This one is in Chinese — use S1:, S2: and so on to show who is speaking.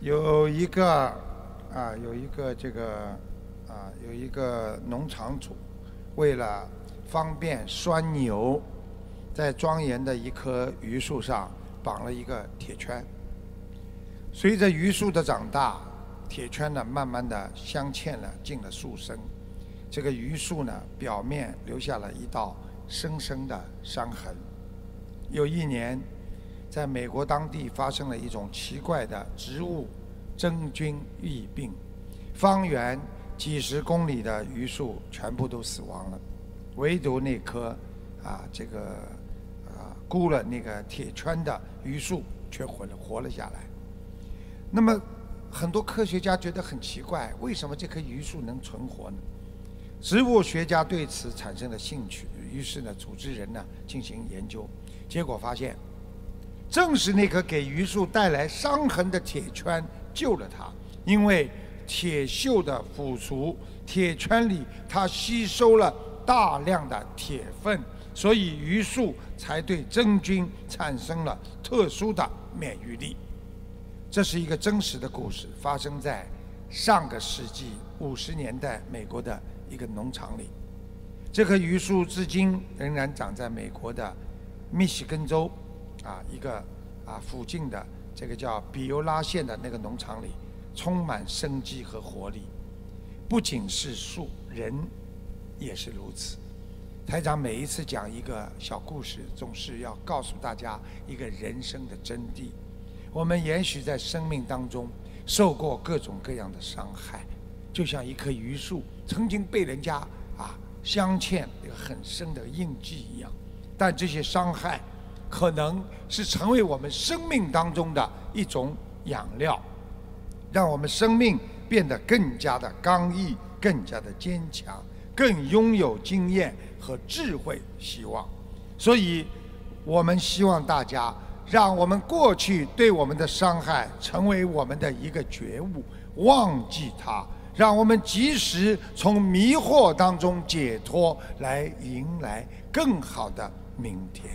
S1: 有一个啊，有一个这个啊，有一个农场主，为了方便拴牛，在庄严的一棵榆树上绑了一个铁圈。随着榆树的长大，铁圈呢慢慢的镶嵌了进了树身，这个榆树呢表面留下了一道深深的伤痕。有一年。在美国当地发生了一种奇怪的植物真菌疫病，方圆几十公里的榆树全部都死亡了，唯独那棵啊这个啊箍了那个铁圈的榆树却活了活了下来。那么很多科学家觉得很奇怪，为什么这棵榆树能存活呢？植物学家对此产生了兴趣，于是呢组织人呢进行研究，结果发现。正是那颗给榆树带来伤痕的铁圈救了它，因为铁锈的腐蚀，铁圈里它吸收了大量的铁分，所以榆树才对真菌产生了特殊的免疫力。这是一个真实的故事，发生在上个世纪五十年代美国的一个农场里。这棵榆树至今仍然长在美国的密西根州。啊，一个啊，附近的这个叫比尤拉县的那个农场里，充满生机和活力。不仅是树，人也是如此。台长每一次讲一个小故事，总是要告诉大家一个人生的真谛。我们也许在生命当中受过各种各样的伤害，就像一棵榆树曾经被人家啊镶嵌一个很深的印记一样，但这些伤害。可能是成为我们生命当中的一种养料，让我们生命变得更加的刚毅、更加的坚强、更拥有经验和智慧。希望，所以我们希望大家，让我们过去对我们的伤害成为我们的一个觉悟，忘记它，让我们及时从迷惑当中解脱，来迎来更好的明天。